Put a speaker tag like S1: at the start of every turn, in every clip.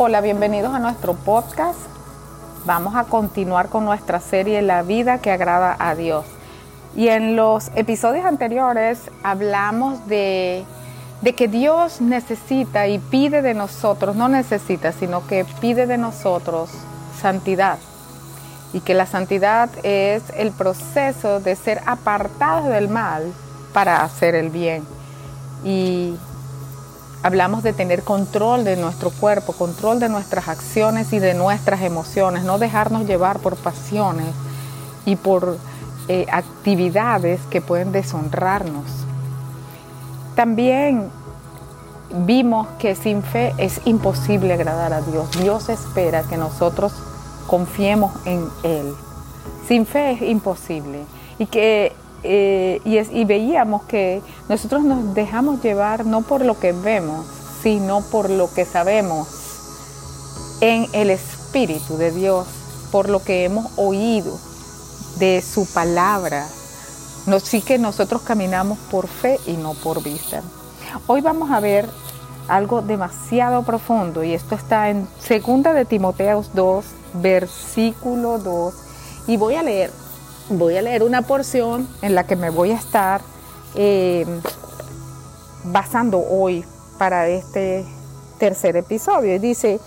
S1: Hola, bienvenidos a nuestro podcast. Vamos a continuar con nuestra serie La vida que agrada a Dios. Y en los episodios anteriores hablamos de, de, que Dios necesita y pide de nosotros, no necesita, sino que pide de nosotros santidad. Y que la santidad es el proceso de ser apartados del mal para hacer el bien. Y hablamos de tener control de nuestro cuerpo, control de nuestras acciones y de nuestras emociones, no dejarnos llevar por pasiones y por eh, actividades que pueden deshonrarnos. También vimos que sin fe es imposible agradar a Dios. Dios espera que nosotros confiemos en Él. Sin fe es imposible. Y que eh, y, veíamos que nosotros nos dejamos llevar no por lo que vemos, sino por lo que sabemos en el Espíritu de Dios, por lo que hemos oído de su palabra. No, sí que nosotros caminamos por fe y no por vista. Hoy vamos a ver algo demasiado profundo y esto está en 2 de Timoteos 2, versículo 2 y voy a leer voy a leer una porción en la que me voy a estar eh, basando hoy para este tercer episodio. Y dice,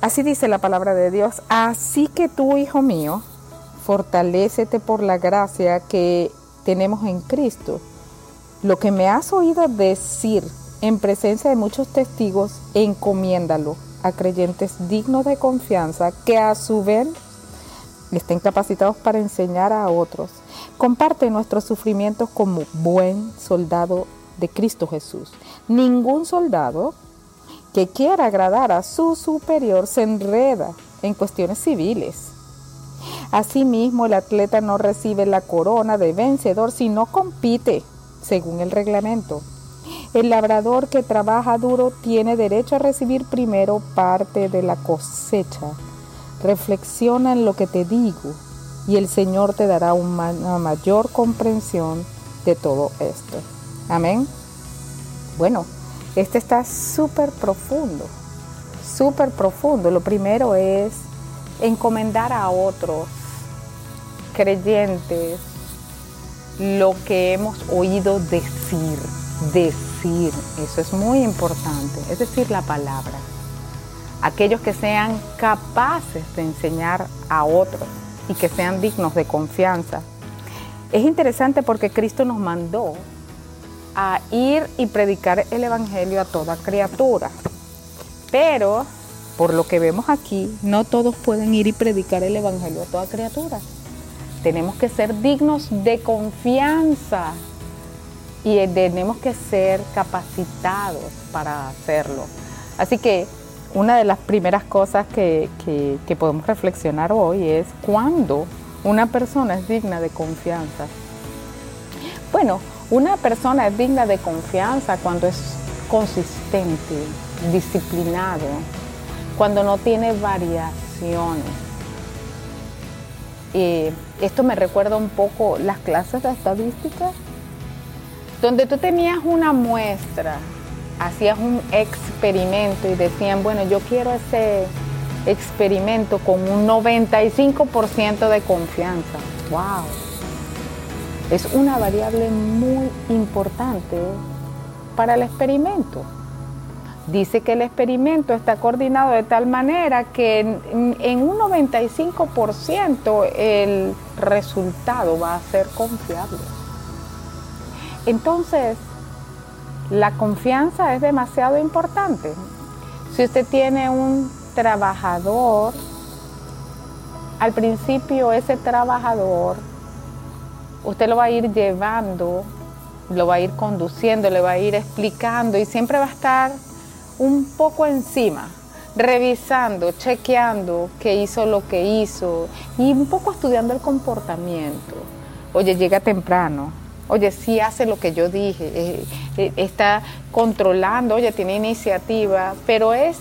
S1: así dice la palabra de Dios, así que tú, hijo mío, fortalécete por la gracia que tenemos en Cristo. Lo que me has oído decir en presencia de muchos testigos, encomiéndalo a creyentes dignos de confianza que a su vez estén capacitados para enseñar a otros. Comparte nuestros sufrimientos como buen soldado de Cristo Jesús. Ningún soldado que quiera agradar a su superior se enreda en cuestiones civiles. Asimismo, el atleta no recibe la corona de vencedor si no compite según el reglamento. El labrador que trabaja duro tiene derecho a recibir primero parte de la cosecha Reflexiona en lo que te digo y el Señor te dará una mayor comprensión de todo esto. Amén. Bueno, este está súper profundo, súper profundo. Lo primero es encomendar a otros creyentes lo que hemos oído decir, decir, eso es muy importante, es decir, la palabra aquellos que sean capaces de enseñar a otros y que sean dignos de confianza. Es interesante porque Cristo nos mandó a ir y predicar el Evangelio a toda criatura. Pero, por lo que vemos aquí, no todos pueden ir y predicar el Evangelio a toda criatura. Tenemos que ser dignos de confianza y tenemos que ser capacitados para hacerlo. Así que una de las primeras cosas que, podemos reflexionar hoy es cuándo una persona es digna de confianza. Bueno, una persona es digna de confianza cuando es consistente, disciplinado, cuando no tiene variaciones. Y esto me recuerda un poco las clases de estadística, donde tú tenías una muestra hacías un experimento y decían, bueno, yo quiero ese experimento con un 95% de confianza. ¡Wow! Es una variable muy importante para el experimento. Dice que el experimento está coordinado de tal manera que en, un 95% el resultado va a ser confiable. Entonces, la confianza es demasiado importante. Si usted tiene un trabajador, al principio ese trabajador, usted lo va a ir llevando, lo va a ir conduciendo, le va a ir explicando y siempre va a estar un poco encima, revisando, chequeando qué hizo lo que hizo y un poco estudiando el comportamiento. Oye, llega temprano, oye, sí hace lo que yo dije, eh, eh, está controlando, oye, tiene iniciativa, pero es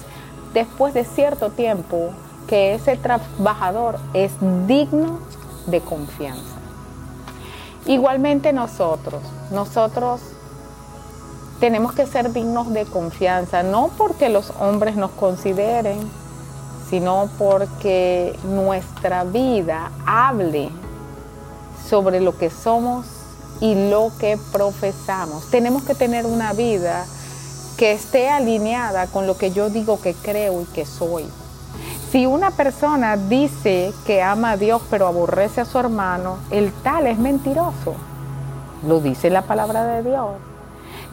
S1: después de cierto tiempo que ese trabajador es digno de confianza. Igualmente nosotros, nosotros tenemos que ser dignos de confianza, no porque los hombres nos consideren, sino porque nuestra vida hable sobre lo que somos y lo que profesamos. Tenemos que tener una vida que esté alineada con lo que yo digo que creo y que soy. Si una persona dice que ama a Dios pero aborrece a su hermano, el tal es mentiroso. Lo dice la palabra de Dios.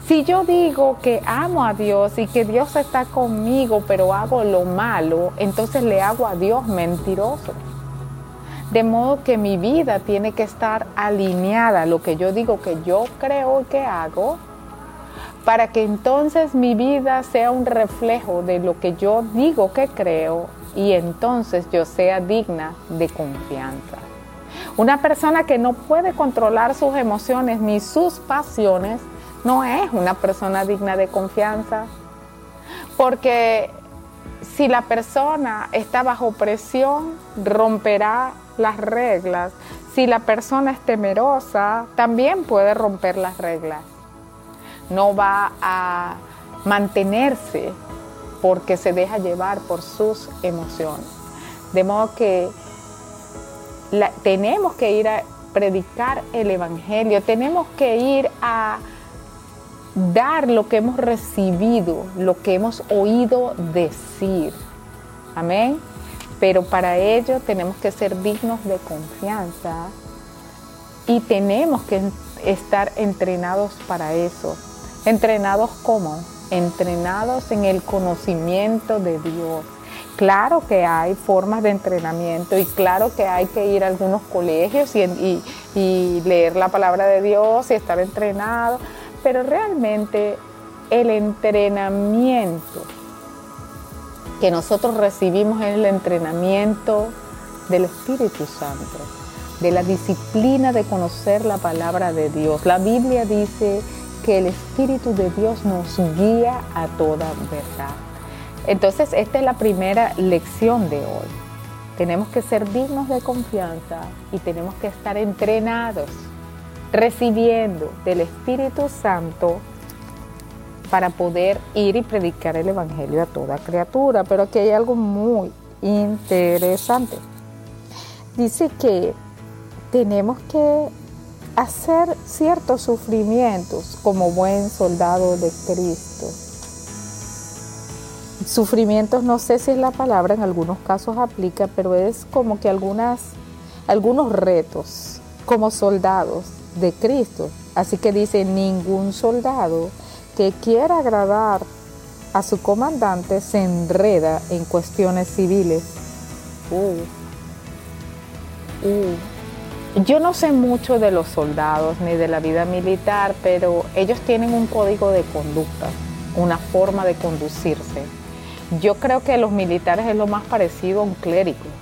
S1: Si yo digo que amo a Dios y que Dios está conmigo, pero hago lo malo, entonces le hago a Dios mentiroso. De modo que mi vida tiene que estar alineada a lo que yo digo que yo creo que hago, para que entonces mi vida sea un reflejo de lo que yo digo que creo y entonces yo sea digna de confianza. Una persona que no puede controlar sus emociones ni sus pasiones no es una persona digna de confianza. Porque si la persona está bajo presión, romperá las reglas. Si la persona es temerosa, también puede romper las reglas. No va a mantenerse porque se deja llevar por sus emociones. De modo que tenemos que ir a predicar el Evangelio, tenemos que ir a dar lo que hemos recibido, lo que hemos oído decir. Amén. Pero para ello tenemos que ser dignos de confianza y tenemos que estar entrenados para eso. ¿Entrenados cómo? Entrenados en el conocimiento de Dios. Claro que hay formas de entrenamiento y claro que hay que ir a algunos colegios y, leer la palabra de Dios y estar entrenado pero realmente el entrenamiento que nosotros recibimos es el entrenamiento del Espíritu Santo, de la disciplina de conocer la palabra de Dios. La Biblia dice que el Espíritu de Dios nos guía a toda verdad. Entonces, esta es la primera lección de hoy. Tenemos que ser dignos de confianza y tenemos que estar entrenados recibiendo del Espíritu Santo para poder ir y predicar el Evangelio a toda criatura. Pero aquí hay algo muy interesante. Dice que tenemos que hacer ciertos sufrimientos como buen soldado de Cristo. Sufrimientos, no sé si es la palabra, en algunos casos aplica, pero es como que algunos retos como soldados de Cristo. Así que dice, ningún soldado que quiera agradar a su comandante se enreda en cuestiones civiles. Uh. Uh. Yo no sé mucho de los soldados ni de la vida militar, pero ellos tienen un código de conducta, una forma de conducirse. Yo creo que los militares es lo más parecido a un clérigo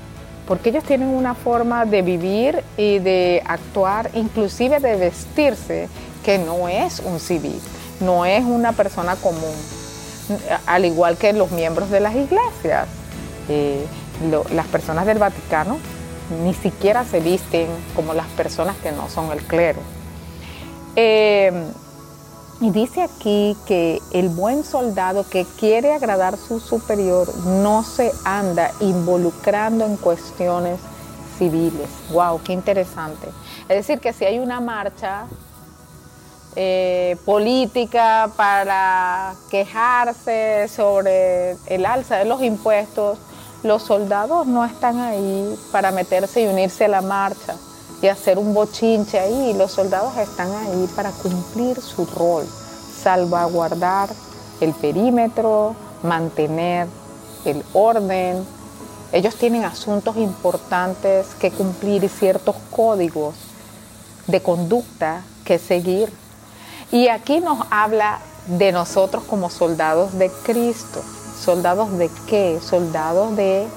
S1: porque ellos tienen una forma de vivir y de actuar, inclusive de vestirse, que no es un civil, no es una persona común, al igual que los miembros de las iglesias. Eh, las personas del Vaticano ni siquiera se visten como las personas que no son el clero. Eh, y dice aquí que el buen soldado que quiere agradar a su superior no se anda involucrando en cuestiones civiles. ¡Wow! ¡Qué interesante! Es decir, que si hay una marcha eh, política para quejarse sobre el alza de los impuestos, los soldados no están ahí para meterse y unirse a la marcha y hacer un bochinche ahí. Los soldados están ahí para cumplir su rol, salvaguardar el perímetro, mantener el orden. Ellos tienen asuntos importantes que cumplir y ciertos códigos de conducta que seguir. Y aquí nos habla de nosotros como soldados de Cristo. ¿Soldados de qué? Soldados de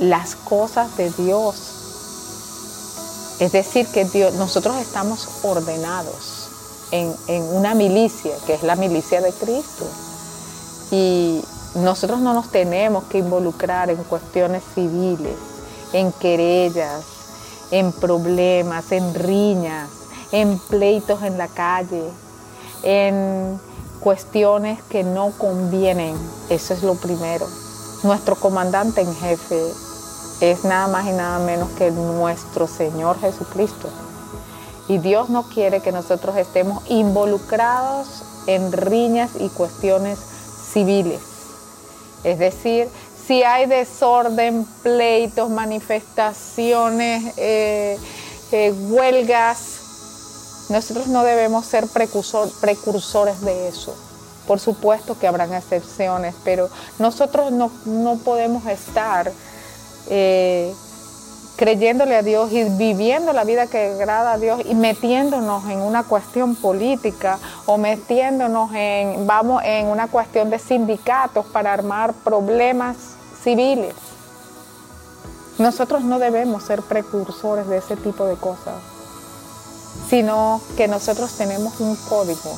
S1: las cosas de Dios, es decir, que nosotros estamos ordenados en, una milicia, que es la milicia de Cristo. Y nosotros no nos tenemos que involucrar en cuestiones civiles, en querellas, en problemas, en riñas, en pleitos en la calle. en cuestiones que no convienen. Eso es lo primero. Nuestro comandante en jefe es nada más y nada menos que nuestro Señor Jesucristo. Y Dios no quiere que nosotros estemos involucrados en riñas y cuestiones civiles. Es decir, si hay desorden, pleitos, manifestaciones, eh, eh, huelgas, nosotros no debemos ser precursores de eso. Por supuesto que habrán excepciones, pero nosotros no, podemos estar eh, creyéndole a Dios y viviendo la vida que agrada a Dios y metiéndonos en una cuestión política o metiéndonos en, vamos, en una cuestión de sindicatos para armar problemas civiles. Nosotros no debemos ser precursores de ese tipo de cosas, sino que nosotros tenemos un código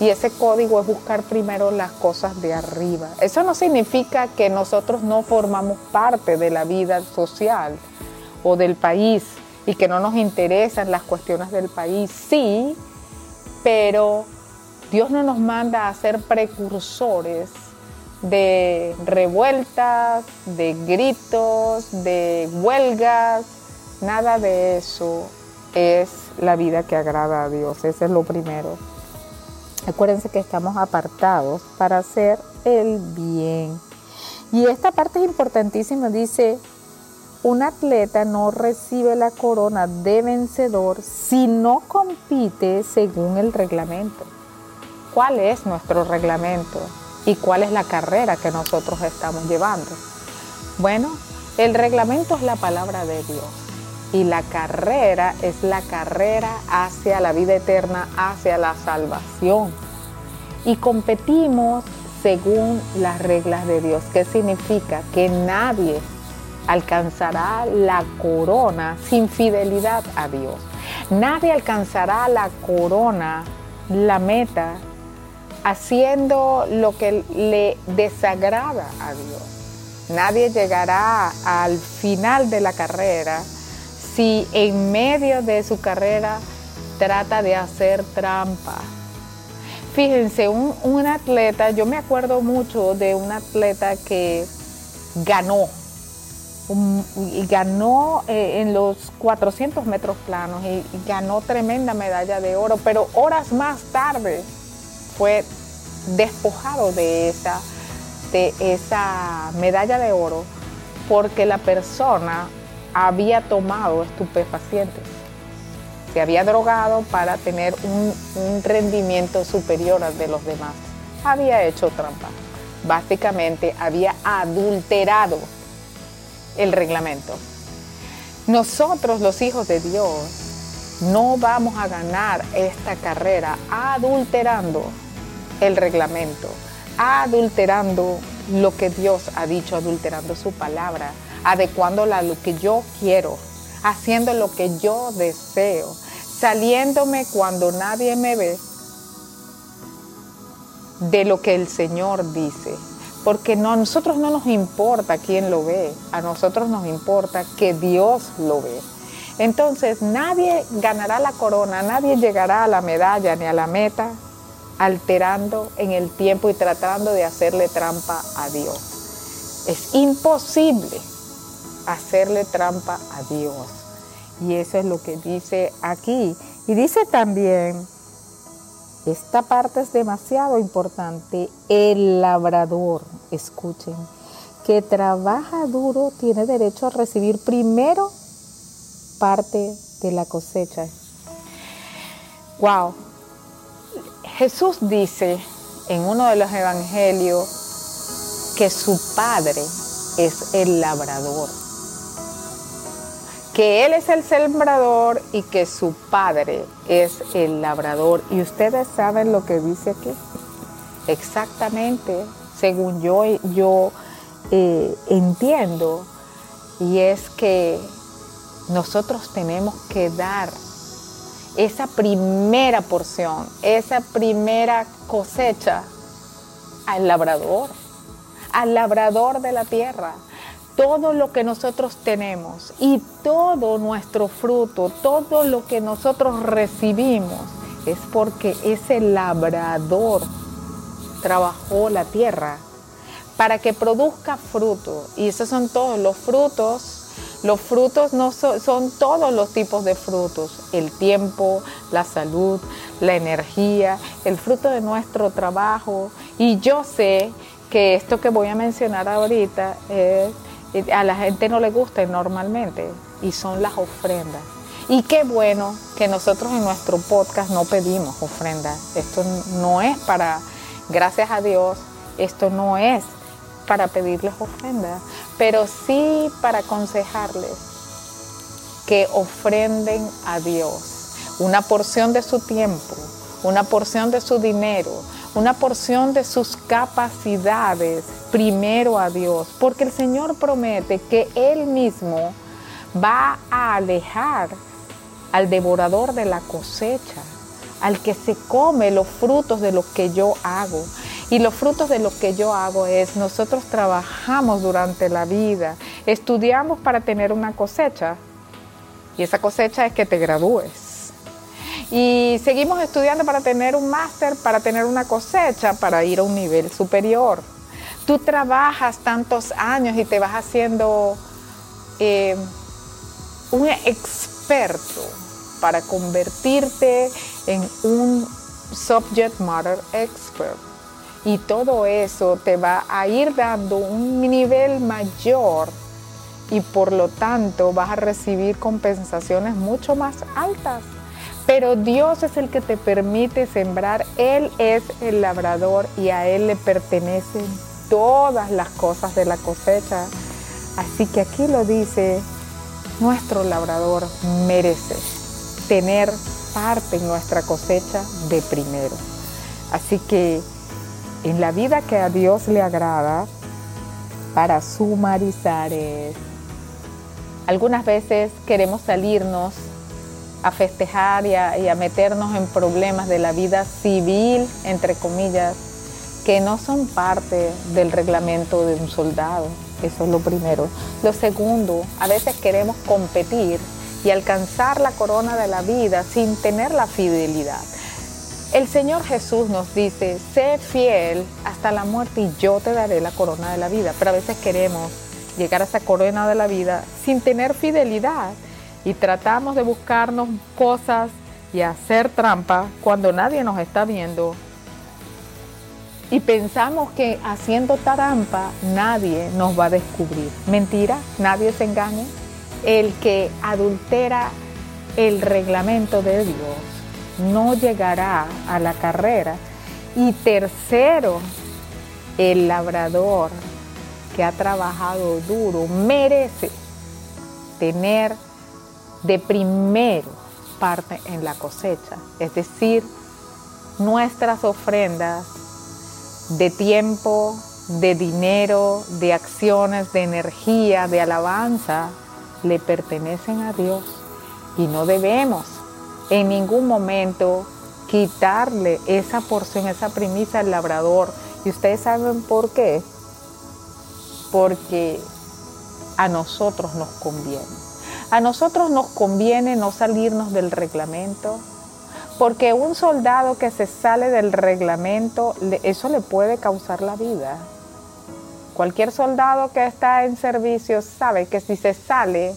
S1: y ese código es buscar primero las cosas de arriba. Eso no significa que nosotros no formamos parte de la vida social o del país y que no nos interesan las cuestiones del país. Sí, pero Dios no nos manda a ser precursores de revueltas, de gritos, de huelgas. Nada de eso es la vida que agrada a Dios. Ese es lo primero. Acuérdense que estamos apartados para hacer el bien. Y esta parte es importantísima, dice, un atleta no recibe la corona de vencedor si no compite según el reglamento. ¿Cuál es nuestro reglamento? ¿Y cuál es la carrera que nosotros estamos llevando? Bueno, el reglamento es la palabra de Dios y la carrera es la carrera hacia la vida eterna, hacia la salvación. Y competimos según las reglas de Dios. ¿Qué significa? Que nadie alcanzará la corona sin fidelidad a Dios. Nadie alcanzará la corona, la meta, haciendo lo que le desagrada a Dios. Nadie llegará al final de la carrera si en medio de su carrera trata de hacer trampa. Fíjense, un, atleta, yo me acuerdo mucho de un atleta que ganó, y ganó eh, en los 400 metros planos y, ganó tremenda medalla de oro, pero horas más tarde fue despojado de esa, de esa medalla de oro porque la persona había tomado estupefacientes, se había drogado para tener un, rendimiento superior al de los demás, había hecho trampa, básicamente había adulterado el reglamento. Nosotros los hijos de Dios no vamos a ganar esta carrera adulterando el reglamento, adulterando lo que Dios ha dicho, adulterando su palabra, adecuándola a lo que yo quiero, haciendo lo que yo deseo, saliéndome cuando nadie me ve de lo que el Señor dice. Porque a nosotros no nos importa quién lo ve, a nosotros nos importa que Dios lo ve. Entonces nadie ganará la corona, nadie llegará a la medalla ni a la meta alterando en el tiempo y tratando de hacerle trampa a Dios. Es imposible hacerle trampa a Dios. Y eso es lo que dice aquí. Y dice también, esta parte es demasiado importante, el labrador, escuchen, que trabaja duro tiene derecho a recibir primero parte de la cosecha. Wow. Jesús dice en uno de los evangelios que su padre es el labrador que Él es el sembrador y que su Padre es el labrador. Y ustedes saben lo que dice aquí. Exactamente, según yo, yo eh, entiendo, y es que nosotros tenemos que dar esa primera porción, esa primera cosecha al labrador, al labrador de la tierra todo lo que nosotros tenemos y todo nuestro fruto, todo lo que nosotros recibimos es porque ese labrador trabajó la tierra para que produzca fruto. Y esos son todos los frutos. Los frutos no son, todos los tipos de frutos. El tiempo, la salud, la energía, el fruto de nuestro trabajo. Y yo sé que esto que voy a mencionar ahorita a la gente no le gusta normalmente y son las ofrendas. Y qué bueno que nosotros en nuestro podcast no pedimos ofrendas. Esto no es para, gracias a Dios, esto no es para pedirles ofrendas, pero sí para aconsejarles que ofrenden a Dios una porción de su tiempo, una porción de su dinero, una porción de sus capacidades primero a Dios, porque el Señor promete que Él mismo va a alejar al devorador de la cosecha, al que se come los frutos de lo que yo hago. Y los frutos de lo que yo hago es, nosotros trabajamos durante la vida, estudiamos para tener una cosecha, y esa cosecha es que te gradúes. Y seguimos estudiando para tener un máster, para tener una cosecha, para ir a un nivel superior. Tú trabajas tantos años y te vas haciendo eh, un experto para convertirte en un subject matter expert. Y todo eso te va a ir dando un nivel mayor y por lo tanto vas a recibir compensaciones mucho más altas. Pero Dios es el que te permite sembrar, Él es el labrador y a Él le pertenecen todas las cosas de la cosecha. Así que aquí lo dice, nuestro labrador merece tener parte en nuestra cosecha de primero. Así que en la vida que a Dios le agrada, para sumarizar es, algunas veces queremos salirnos a festejar y a, meternos en problemas de la vida civil, entre comillas, que no son parte del reglamento de un soldado. Eso es lo primero. Lo segundo, a veces queremos competir y alcanzar la corona de la vida sin tener la fidelidad. El Señor Jesús nos dice, sé fiel hasta la muerte y yo te daré la corona de la vida. Pero a veces queremos llegar a esa corona de la vida sin tener fidelidad y tratamos de buscarnos cosas y hacer trampa cuando nadie nos está viendo. Y pensamos que haciendo trampa nadie nos va a descubrir. Mentira, nadie se engaña el que adultera el reglamento de Dios no llegará a la carrera. Y tercero, el labrador que ha trabajado duro merece tener de primero parte en la cosecha, es decir, nuestras ofrendas de tiempo, de dinero, de acciones, de energía, de alabanza, le pertenecen a Dios y no debemos en ningún momento quitarle esa porción, esa primicia al labrador. ¿Y ustedes saben por qué? Porque a nosotros nos conviene. A nosotros nos conviene no salirnos del reglamento, porque un soldado que se sale del reglamento, eso le puede causar la vida. Cualquier soldado que está en servicio sabe que si se sale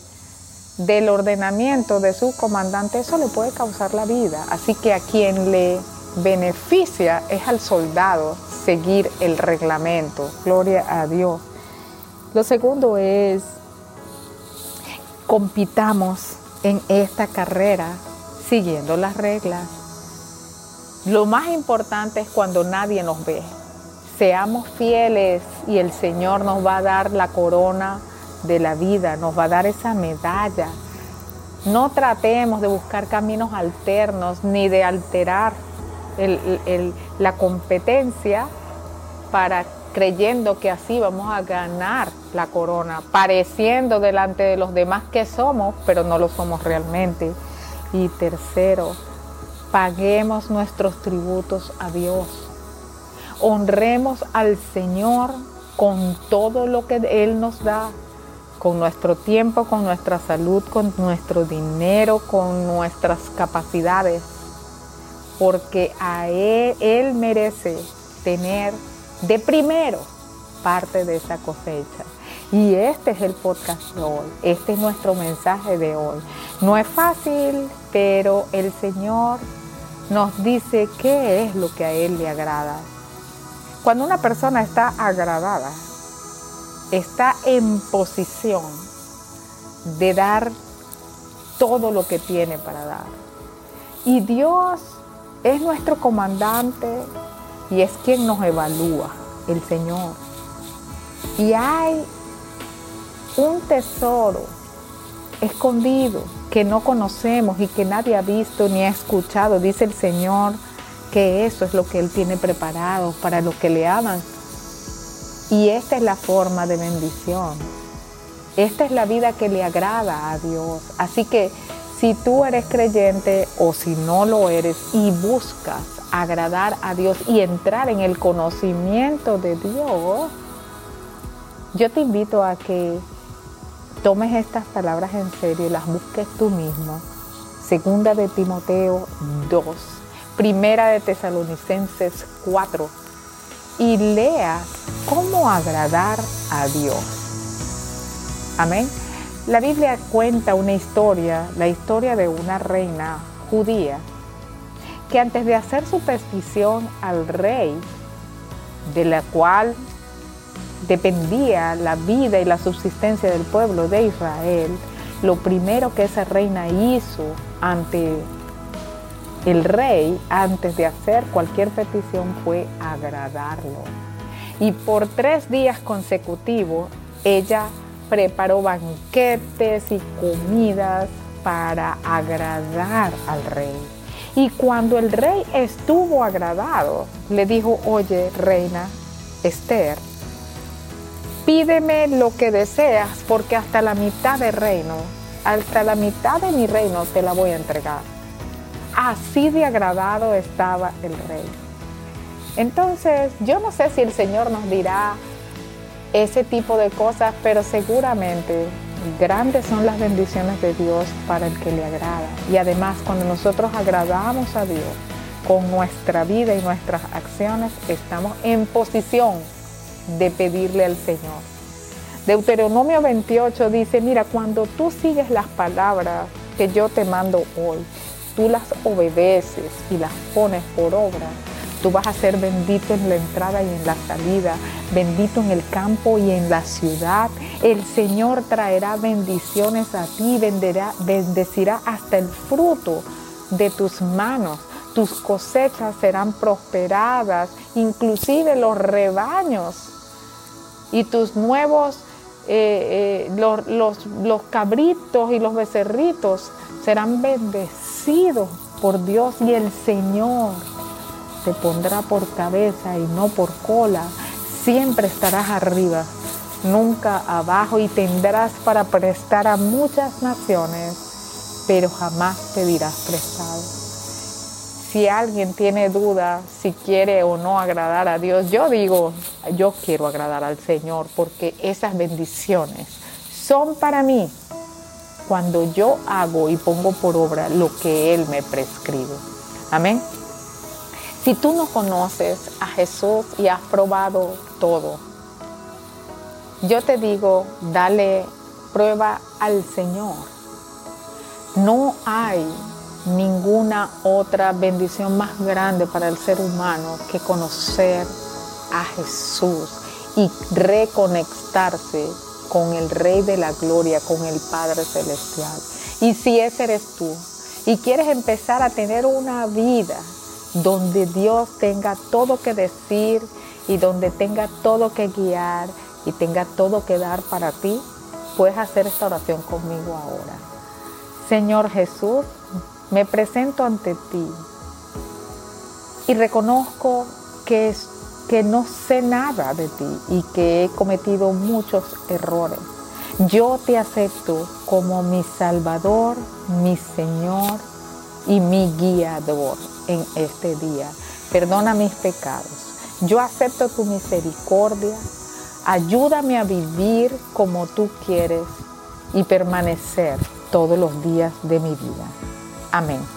S1: del ordenamiento de su comandante, eso le puede causar la vida. Así que a quien le beneficia es al soldado seguir el reglamento. Gloria a Dios. Lo segundo es, compitamos en esta carrera siguiendo las reglas. Lo más importante es cuando nadie nos ve seamos fieles y el Señor nos va a dar la corona de la vida, nos va a dar esa medalla. No tratemos de buscar caminos alternos ni de alterar la competencia para creyendo que así vamos a ganar la corona, pareciendo delante de los demás que somos, pero no lo somos realmente. Y tercero, paguemos nuestros tributos a Dios honremos al Señor con todo lo que Él nos da, con nuestro tiempo, con nuestra salud, con nuestro dinero, con nuestras capacidades. porque a él, él merece tener de primero parte de esa cosecha. Y este es el podcast de hoy, este es nuestro mensaje de hoy. No es fácil, pero el Señor nos dice qué es lo que a Él le agrada. Cuando una persona está agradada, está en posición de dar todo lo que tiene para dar. Y Dios es nuestro comandante y es quien nos evalúa, el Señor. Y hay un tesoro escondido que no conocemos y que nadie ha visto ni ha escuchado. Dice el Señor que eso es lo que Él tiene preparado para los que le aman. Y esta es la forma de bendición. Esta es la vida que le agrada a Dios. Así que si tú eres creyente o si no lo eres y buscas agradar a Dios y entrar en el conocimiento de Dios, yo te invito a que tomes estas palabras en serio y las busques tú mismo. Segunda de Timoteo 2, primera de Tesalonicenses 4 y leas cómo agradar a Dios. Amén. La Biblia cuenta una historia, la historia de una reina judía, que antes de hacer su petición al rey, de la cual dependía la vida y la subsistencia del pueblo de Israel, lo primero que esa reina hizo ante el rey, antes de hacer cualquier petición, fue agradarlo. Y por tres días consecutivos, ella preparó banquetes y comidas para agradar al rey. Y cuando el rey estuvo agradado, le dijo, oye, reina Esther, pídeme lo que deseas, porque hasta la mitad del reino, hasta la mitad de mi reino te la voy a entregar. Así de agradado estaba el rey. Entonces, yo no sé si el Señor nos dirá, ese tipo de cosas, pero seguramente grandes son las bendiciones de Dios para el que le agrada. Y además cuando nosotros agradamos a Dios con nuestra vida y nuestras acciones, estamos en posición de pedirle al Señor. Deuteronomio 28 dice, mira, cuando tú sigues las palabras que yo te mando hoy, tú las obedeces y las pones por obra, Tú vas a ser bendito en la entrada y en la salida, bendito en el campo y en la ciudad. El Señor traerá bendiciones a ti, bendecirá hasta el fruto de tus manos. Tus cosechas serán prosperadas, inclusive los rebaños y tus nuevos, eh, eh, los cabritos y los becerritos serán bendecidos por Dios y el Señor te pondrá por cabeza y no por cola. Siempre estarás arriba, nunca abajo y tendrás para prestar a muchas naciones, pero jamás pedirás prestado. Si alguien tiene duda si quiere o no agradar a Dios, yo digo, yo quiero agradar al Señor porque esas bendiciones son para mí cuando yo hago y pongo por obra lo que Él me prescribe. Amén. Si tú no conoces a Jesús y has probado todo, yo te digo, dale prueba al Señor. No hay ninguna otra bendición más grande para el ser humano que conocer a Jesús y reconectarse con el Rey de la Gloria, con el Padre Celestial. Y si ese eres tú y quieres empezar a tener una vida donde Dios tenga todo que decir y donde tenga todo que guiar y tenga todo que dar para ti, puedes hacer esta oración conmigo ahora. Señor Jesús, me presento ante ti y reconozco que, que no sé nada de ti y que he cometido muchos errores. Yo te acepto como mi Salvador, mi Señor y mi guiador en este día. Perdona mis pecados. Yo acepto tu misericordia. Ayúdame a vivir como tú quieres y permanecer todos los días de mi vida. Amén.